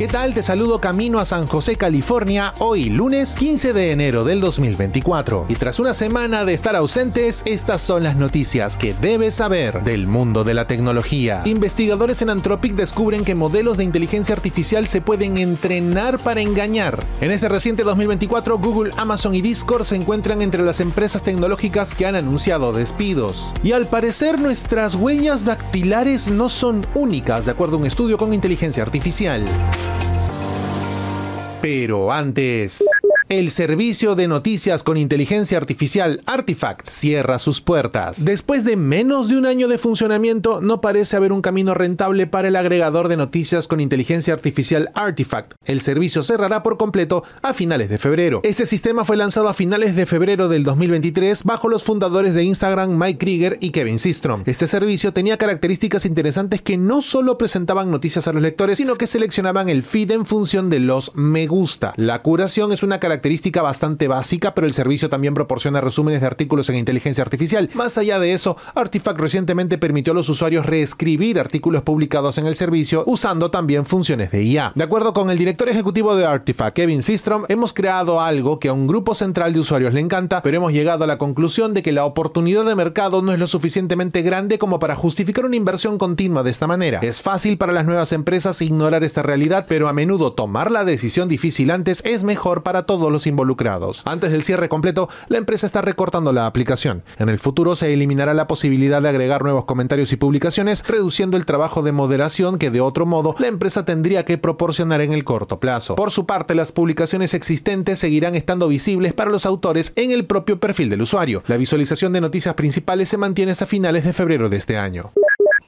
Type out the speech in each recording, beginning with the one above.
¿Qué tal? Te saludo camino a San José, California, hoy lunes 15 de enero del 2024. Y tras una semana de estar ausentes, estas son las noticias que debes saber del mundo de la tecnología. Investigadores en Anthropic descubren que modelos de inteligencia artificial se pueden entrenar para engañar. En este reciente 2024, Google, Amazon y Discord se encuentran entre las empresas tecnológicas que han anunciado despidos. Y al parecer nuestras huellas dactilares no son únicas, de acuerdo a un estudio con inteligencia artificial. Pero antes... El servicio de noticias con inteligencia artificial Artifact cierra sus puertas. Después de menos de un año de funcionamiento, no parece haber un camino rentable para el agregador de noticias con inteligencia artificial Artifact. El servicio cerrará por completo a finales de febrero. Este sistema fue lanzado a finales de febrero del 2023 bajo los fundadores de Instagram Mike Krieger y Kevin Systrom. Este servicio tenía características interesantes que no solo presentaban noticias a los lectores, sino que seleccionaban el feed en función de los me gusta. La curación es una característica característica bastante básica, pero el servicio también proporciona resúmenes de artículos en inteligencia artificial. Más allá de eso, Artifact recientemente permitió a los usuarios reescribir artículos publicados en el servicio usando también funciones de IA. De acuerdo con el director ejecutivo de Artifact, Kevin Systrom, hemos creado algo que a un grupo central de usuarios le encanta, pero hemos llegado a la conclusión de que la oportunidad de mercado no es lo suficientemente grande como para justificar una inversión continua de esta manera. Es fácil para las nuevas empresas ignorar esta realidad, pero a menudo tomar la decisión difícil antes es mejor para todos los involucrados. Antes del cierre completo, la empresa está recortando la aplicación. En el futuro se eliminará la posibilidad de agregar nuevos comentarios y publicaciones, reduciendo el trabajo de moderación que de otro modo la empresa tendría que proporcionar en el corto plazo. Por su parte, las publicaciones existentes seguirán estando visibles para los autores en el propio perfil del usuario. La visualización de noticias principales se mantiene hasta finales de febrero de este año.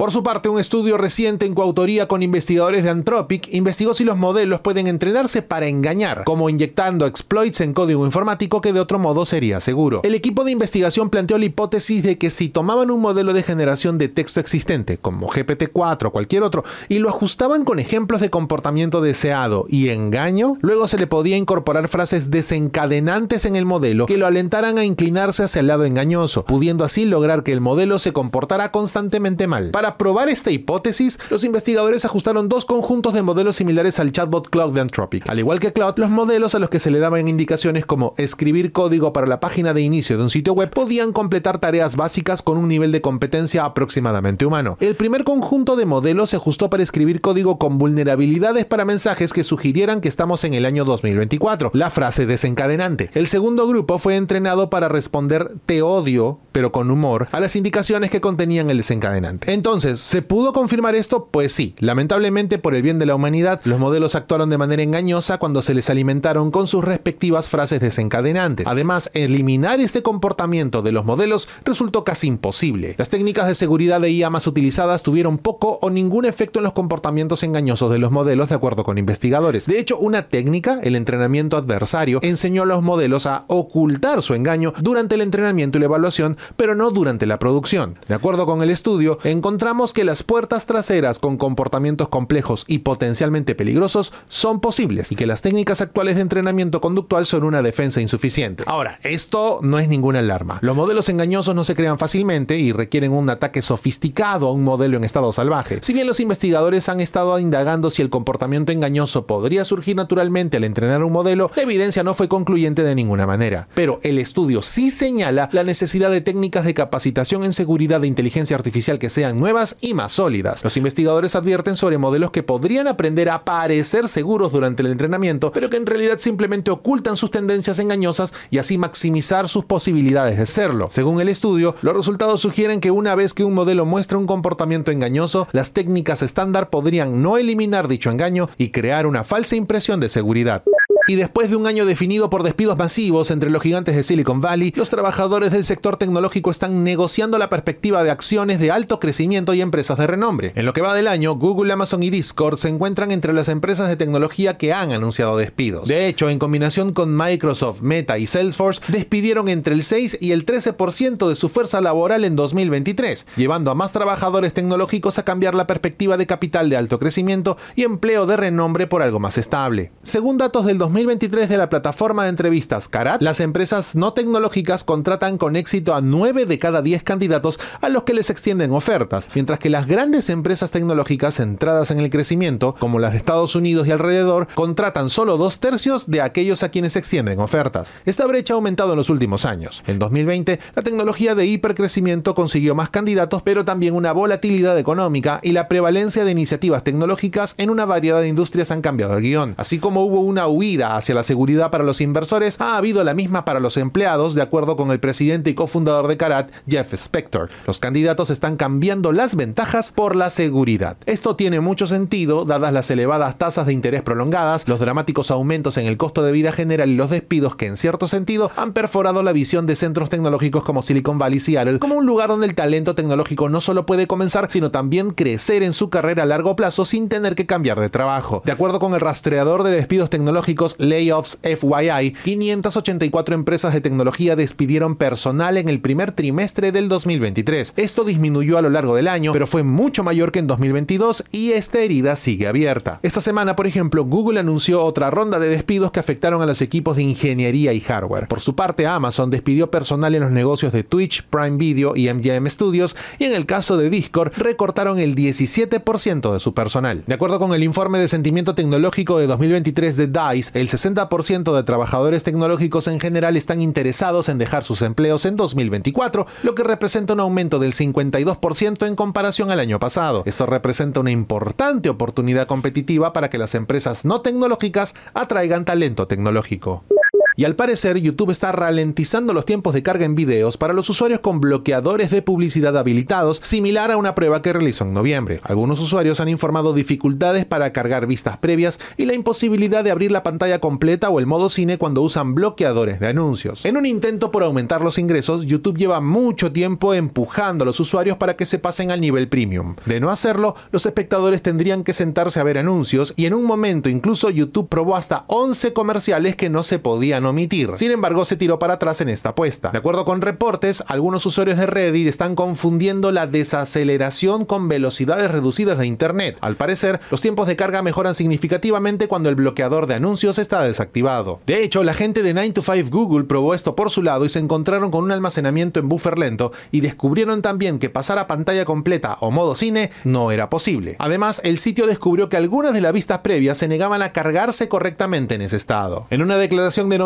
Por su parte, un estudio reciente en coautoría con investigadores de Anthropic investigó si los modelos pueden entrenarse para engañar, como inyectando exploits en código informático que de otro modo sería seguro. El equipo de investigación planteó la hipótesis de que si tomaban un modelo de generación de texto existente, como GPT-4 o cualquier otro, y lo ajustaban con ejemplos de comportamiento deseado y engaño, luego se le podía incorporar frases desencadenantes en el modelo que lo alentaran a inclinarse hacia el lado engañoso, pudiendo así lograr que el modelo se comportara constantemente mal. Para probar esta hipótesis, los investigadores ajustaron dos conjuntos de modelos similares al chatbot Cloud de Anthropic. Al igual que Cloud, los modelos a los que se le daban indicaciones como escribir código para la página de inicio de un sitio web podían completar tareas básicas con un nivel de competencia aproximadamente humano. El primer conjunto de modelos se ajustó para escribir código con vulnerabilidades para mensajes que sugirieran que estamos en el año 2024, la frase desencadenante. El segundo grupo fue entrenado para responder te odio, pero con humor, a las indicaciones que contenían el desencadenante. Entonces, ¿se pudo confirmar esto? Pues sí. Lamentablemente, por el bien de la humanidad, los modelos actuaron de manera engañosa cuando se les alimentaron con sus respectivas frases desencadenantes. Además, eliminar este comportamiento de los modelos resultó casi imposible. Las técnicas de seguridad de IA más utilizadas tuvieron poco o ningún efecto en los comportamientos engañosos de los modelos, de acuerdo con investigadores. De hecho, una técnica, el entrenamiento adversario, enseñó a los modelos a ocultar su engaño durante el entrenamiento y la evaluación, pero no durante la producción. De acuerdo con el estudio, encontramos que las puertas traseras con comportamientos complejos y potencialmente peligrosos son posibles y que las técnicas actuales de entrenamiento conductual son una defensa insuficiente. Ahora, esto no es ninguna alarma. Los modelos engañosos no se crean fácilmente y requieren un ataque sofisticado a un modelo en estado salvaje. Si bien los investigadores han estado indagando si el comportamiento engañoso podría surgir naturalmente al entrenar un modelo, la evidencia no fue concluyente de ninguna manera. Pero el estudio sí señala la necesidad de técnicas de capacitación en seguridad de inteligencia artificial que sean nuevas y más sólidas. Los investigadores advierten sobre modelos que podrían aprender a parecer seguros durante el entrenamiento, pero que en realidad simplemente ocultan sus tendencias engañosas y así maximizar sus posibilidades de serlo. Según el estudio, los resultados sugieren que una vez que un modelo muestra un comportamiento engañoso, las técnicas estándar podrían no eliminar dicho engaño y crear una falsa impresión de seguridad. Y después de un año definido por despidos masivos entre los gigantes de Silicon Valley, los trabajadores del sector tecnológico están negociando la perspectiva de acciones de alto crecimiento y empresas de renombre. En lo que va del año, Google, Amazon y Discord se encuentran entre las empresas de tecnología que han anunciado despidos. De hecho, en combinación con Microsoft, Meta y Salesforce, despidieron entre el 6 y el 13% de su fuerza laboral en 2023, llevando a más trabajadores tecnológicos a cambiar la perspectiva de capital de alto crecimiento y empleo de renombre por algo más estable. Según datos del 2023 de la plataforma de entrevistas Carat, las empresas no tecnológicas contratan con éxito a 9 de cada 10 candidatos a los que les extienden ofertas, mientras que las grandes empresas tecnológicas centradas en el crecimiento, como las de Estados Unidos y alrededor, contratan solo dos tercios de aquellos a quienes extienden ofertas. Esta brecha ha aumentado en los últimos años. En 2020, la tecnología de hipercrecimiento consiguió más candidatos, pero también una volatilidad económica y la prevalencia de iniciativas tecnológicas en una variedad de industrias han cambiado el guion. Así como hubo una huida hacia la seguridad para los inversores, ha habido la misma para los empleados, de acuerdo con el presidente y cofundador de Karat, Jeff Spector. Los candidatos están cambiando las ventajas por la seguridad. Esto tiene mucho sentido, dadas las elevadas tasas de interés prolongadas, los dramáticos aumentos en el costo de vida general y los despidos que en cierto sentido han perforado la visión de centros tecnológicos como Silicon Valley y Seattle como un lugar donde el talento tecnológico no solo puede comenzar, sino también crecer en su carrera a largo plazo sin tener que cambiar de trabajo. De acuerdo con el rastreador de despidos tecnológicos Layoffs FYI, 584 empresas de tecnología despidieron personal en el primer trimestre del 2023. Esto disminuyó a lo largo del año, pero fue mucho mayor que en 2022 y esta herida sigue abierta. Esta semana, por ejemplo, Google anunció otra ronda de despidos que afectaron a los equipos de ingeniería y hardware. Por su parte, Amazon despidió personal en los negocios de Twitch, Prime Video y MGM Studios y en el caso de Discord recortaron el 17% de su personal. De acuerdo con el informe de sentimiento tecnológico de 2023 de DICE, el 60% de trabajadores tecnológicos en general están interesados en dejar sus empleos en 2024, lo que representa un aumento del 52% en comparación al año pasado. Esto representa una importante oportunidad competitiva para que las empresas no tecnológicas atraigan talento tecnológico. Y al parecer, YouTube está ralentizando los tiempos de carga en videos para los usuarios con bloqueadores de publicidad habilitados, similar a una prueba que realizó en noviembre. Algunos usuarios han informado dificultades para cargar vistas previas y la imposibilidad de abrir la pantalla completa o el modo cine cuando usan bloqueadores de anuncios. En un intento por aumentar los ingresos, YouTube lleva mucho tiempo empujando a los usuarios para que se pasen al nivel premium. De no hacerlo, los espectadores tendrían que sentarse a ver anuncios y en un momento incluso YouTube probó hasta 11 comerciales que no se podían omitir. Sin embargo, se tiró para atrás en esta apuesta. De acuerdo con reportes, algunos usuarios de Reddit están confundiendo la desaceleración con velocidades reducidas de Internet. Al parecer, los tiempos de carga mejoran significativamente cuando el bloqueador de anuncios está desactivado. De hecho, la gente de 9 to 5 Google probó esto por su lado y se encontraron con un almacenamiento en buffer lento y descubrieron también que pasar a pantalla completa o modo cine no era posible. Además, el sitio descubrió que algunas de las vistas previas se negaban a cargarse correctamente en ese estado. En una declaración de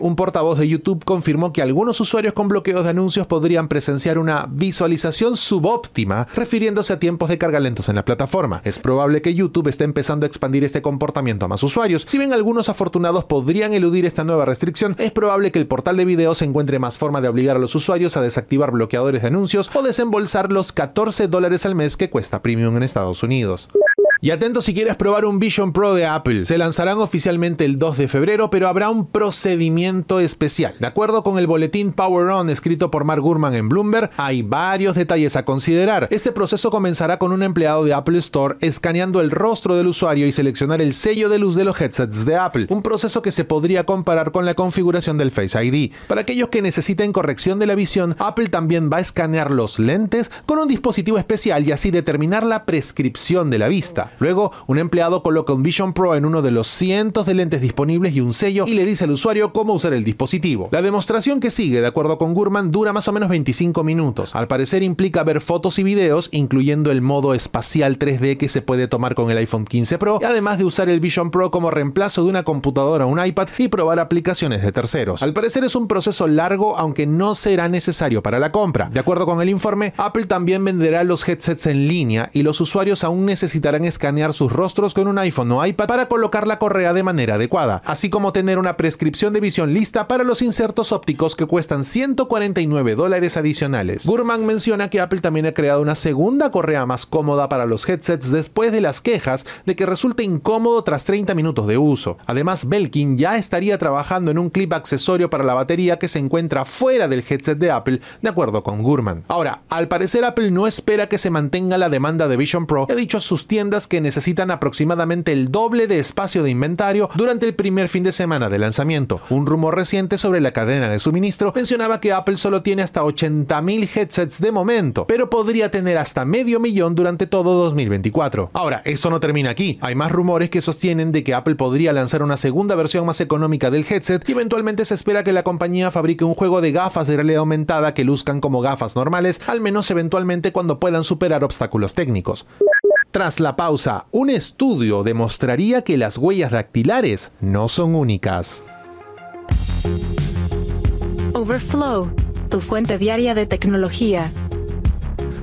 un portavoz de YouTube confirmó que algunos usuarios con bloqueos de anuncios podrían presenciar una visualización subóptima, refiriéndose a tiempos de carga lentos en la plataforma. Es probable que YouTube esté empezando a expandir este comportamiento a más usuarios. Si bien algunos afortunados podrían eludir esta nueva restricción, es probable que el portal de videos encuentre más forma de obligar a los usuarios a desactivar bloqueadores de anuncios o desembolsar los 14 dólares al mes que cuesta Premium en Estados Unidos. Y atento si quieres probar un Vision Pro de Apple. Se lanzarán oficialmente el 2 de febrero, pero habrá un procedimiento especial. De acuerdo con el boletín Power On escrito por Mark Gurman en Bloomberg, hay varios detalles a considerar. Este proceso comenzará con un empleado de Apple Store escaneando el rostro del usuario y seleccionar el sello de luz de los headsets de Apple, un proceso que se podría comparar con la configuración del Face ID. Para aquellos que necesiten corrección de la visión, Apple también va a escanear los lentes con un dispositivo especial y así determinar la prescripción de la vista. Luego, un empleado coloca un Vision Pro en uno de los cientos de lentes disponibles y un sello y le dice al usuario cómo usar el dispositivo. La demostración que sigue, de acuerdo con Gurman, dura más o menos 25 minutos. Al parecer implica ver fotos y videos, incluyendo el modo espacial 3D que se puede tomar con el iPhone 15 Pro, además de usar el Vision Pro como reemplazo de una computadora o un iPad y probar aplicaciones de terceros. Al parecer es un proceso largo, aunque no será necesario para la compra. De acuerdo con el informe, Apple también venderá los headsets en línea y los usuarios aún necesitarán escanear escanear sus rostros con un iPhone o iPad para colocar la correa de manera adecuada, así como tener una prescripción de visión lista para los insertos ópticos que cuestan 149 dólares adicionales. Gurman menciona que Apple también ha creado una segunda correa más cómoda para los headsets después de las quejas de que resulta incómodo tras 30 minutos de uso. Además, Belkin ya estaría trabajando en un clip accesorio para la batería que se encuentra fuera del headset de Apple, de acuerdo con Gurman. Ahora, al parecer Apple no espera que se mantenga la demanda de Vision Pro ha dicho sus tiendas que necesitan aproximadamente el doble de espacio de inventario durante el primer fin de semana de lanzamiento. Un rumor reciente sobre la cadena de suministro mencionaba que Apple solo tiene hasta 80.000 headsets de momento, pero podría tener hasta medio millón durante todo 2024. Ahora, esto no termina aquí. Hay más rumores que sostienen de que Apple podría lanzar una segunda versión más económica del headset y eventualmente se espera que la compañía fabrique un juego de gafas de realidad aumentada que luzcan como gafas normales, al menos eventualmente cuando puedan superar obstáculos técnicos. Tras la pausa, un estudio demostraría que las huellas dactilares no son únicas. Overflow, tu fuente diaria de tecnología.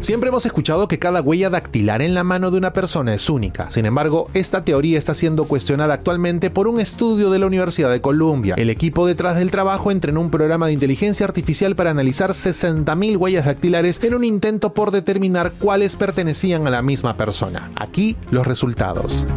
Siempre hemos escuchado que cada huella dactilar en la mano de una persona es única. Sin embargo, esta teoría está siendo cuestionada actualmente por un estudio de la Universidad de Columbia. El equipo detrás del trabajo entrenó un programa de inteligencia artificial para analizar 60.000 huellas dactilares en un intento por determinar cuáles pertenecían a la misma persona. Aquí los resultados.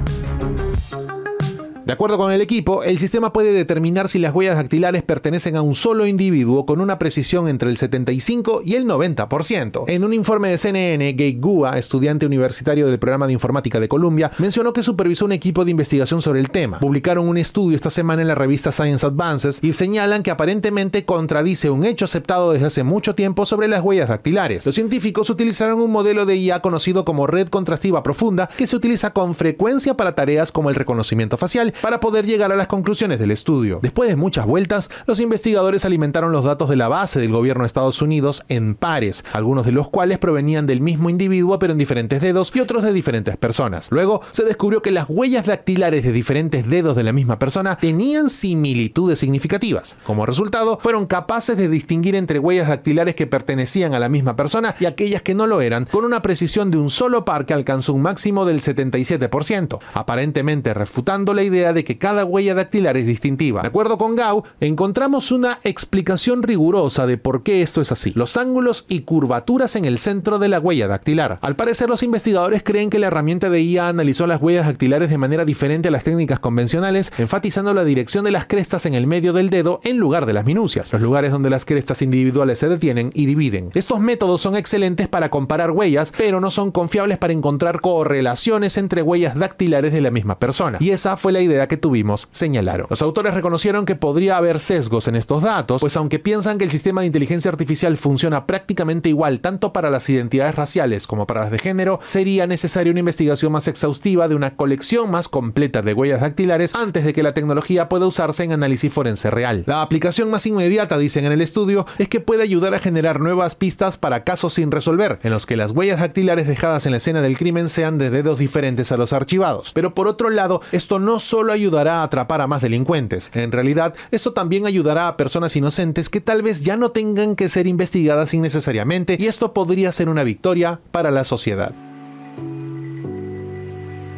De acuerdo con el equipo, el sistema puede determinar si las huellas dactilares pertenecen a un solo individuo con una precisión entre el 75 y el 90%. En un informe de CNN, Gate Gua, estudiante universitario del programa de informática de Columbia, mencionó que supervisó un equipo de investigación sobre el tema. Publicaron un estudio esta semana en la revista Science Advances y señalan que aparentemente contradice un hecho aceptado desde hace mucho tiempo sobre las huellas dactilares. Los científicos utilizaron un modelo de IA conocido como red contrastiva profunda que se utiliza con frecuencia para tareas como el reconocimiento facial para poder llegar a las conclusiones del estudio. Después de muchas vueltas, los investigadores alimentaron los datos de la base del gobierno de Estados Unidos en pares, algunos de los cuales provenían del mismo individuo pero en diferentes dedos y otros de diferentes personas. Luego se descubrió que las huellas dactilares de diferentes dedos de la misma persona tenían similitudes significativas. Como resultado, fueron capaces de distinguir entre huellas dactilares que pertenecían a la misma persona y aquellas que no lo eran, con una precisión de un solo par que alcanzó un máximo del 77%, aparentemente refutando la idea de que cada huella dactilar es distintiva. De acuerdo con Gao, encontramos una explicación rigurosa de por qué esto es así. Los ángulos y curvaturas en el centro de la huella dactilar. Al parecer, los investigadores creen que la herramienta de IA analizó las huellas dactilares de manera diferente a las técnicas convencionales, enfatizando la dirección de las crestas en el medio del dedo en lugar de las minucias, los lugares donde las crestas individuales se detienen y dividen. Estos métodos son excelentes para comparar huellas, pero no son confiables para encontrar correlaciones entre huellas dactilares de la misma persona. Y esa fue la idea que tuvimos, señalaron. Los autores reconocieron que podría haber sesgos en estos datos, pues aunque piensan que el sistema de inteligencia artificial funciona prácticamente igual tanto para las identidades raciales como para las de género, sería necesaria una investigación más exhaustiva de una colección más completa de huellas dactilares antes de que la tecnología pueda usarse en análisis forense real. La aplicación más inmediata, dicen en el estudio, es que puede ayudar a generar nuevas pistas para casos sin resolver, en los que las huellas dactilares dejadas en la escena del crimen sean de dedos diferentes a los archivados. Pero por otro lado, esto no solo ayudará a atrapar a más delincuentes. En realidad, esto también ayudará a personas inocentes que tal vez ya no tengan que ser investigadas innecesariamente y esto podría ser una victoria para la sociedad.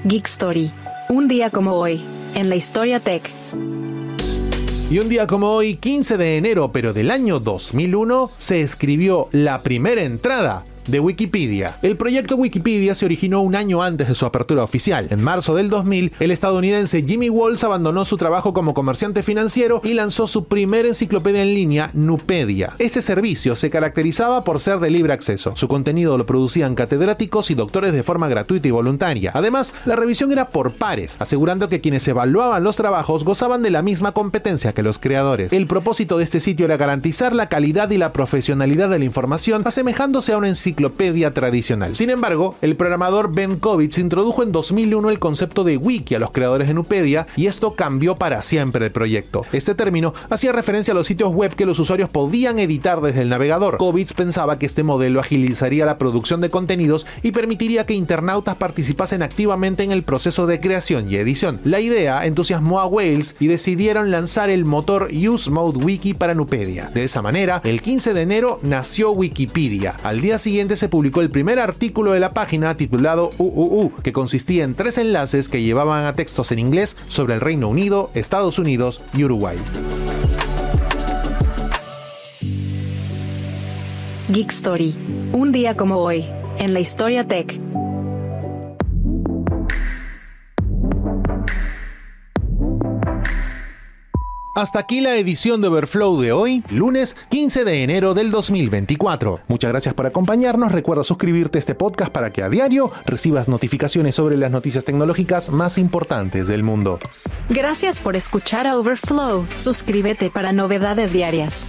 Geek Story. Un día como hoy, en la historia tech. Y un día como hoy, 15 de enero, pero del año 2001, se escribió la primera entrada de Wikipedia. El proyecto Wikipedia se originó un año antes de su apertura oficial. En marzo del 2000, el estadounidense Jimmy Walls abandonó su trabajo como comerciante financiero y lanzó su primera enciclopedia en línea, Nupedia. Este servicio se caracterizaba por ser de libre acceso. Su contenido lo producían catedráticos y doctores de forma gratuita y voluntaria. Además, la revisión era por pares, asegurando que quienes evaluaban los trabajos gozaban de la misma competencia que los creadores. El propósito de este sitio era garantizar la calidad y la profesionalidad de la información, asemejándose a una enciclopedia enciclopedia tradicional. Sin embargo, el programador Ben Kovitz introdujo en 2001 el concepto de wiki a los creadores de Nupedia y esto cambió para siempre el proyecto. Este término hacía referencia a los sitios web que los usuarios podían editar desde el navegador. Kovitz pensaba que este modelo agilizaría la producción de contenidos y permitiría que internautas participasen activamente en el proceso de creación y edición. La idea entusiasmó a Wales y decidieron lanzar el motor Use Mode Wiki para Nupedia. De esa manera, el 15 de enero nació Wikipedia. Al día siguiente se publicó el primer artículo de la página titulado UUU, que consistía en tres enlaces que llevaban a textos en inglés sobre el Reino Unido, Estados Unidos y Uruguay. Geek Story. Un día como hoy, en la historia tech. Hasta aquí la edición de Overflow de hoy, lunes 15 de enero del 2024. Muchas gracias por acompañarnos. Recuerda suscribirte a este podcast para que a diario recibas notificaciones sobre las noticias tecnológicas más importantes del mundo. Gracias por escuchar a Overflow. Suscríbete para novedades diarias.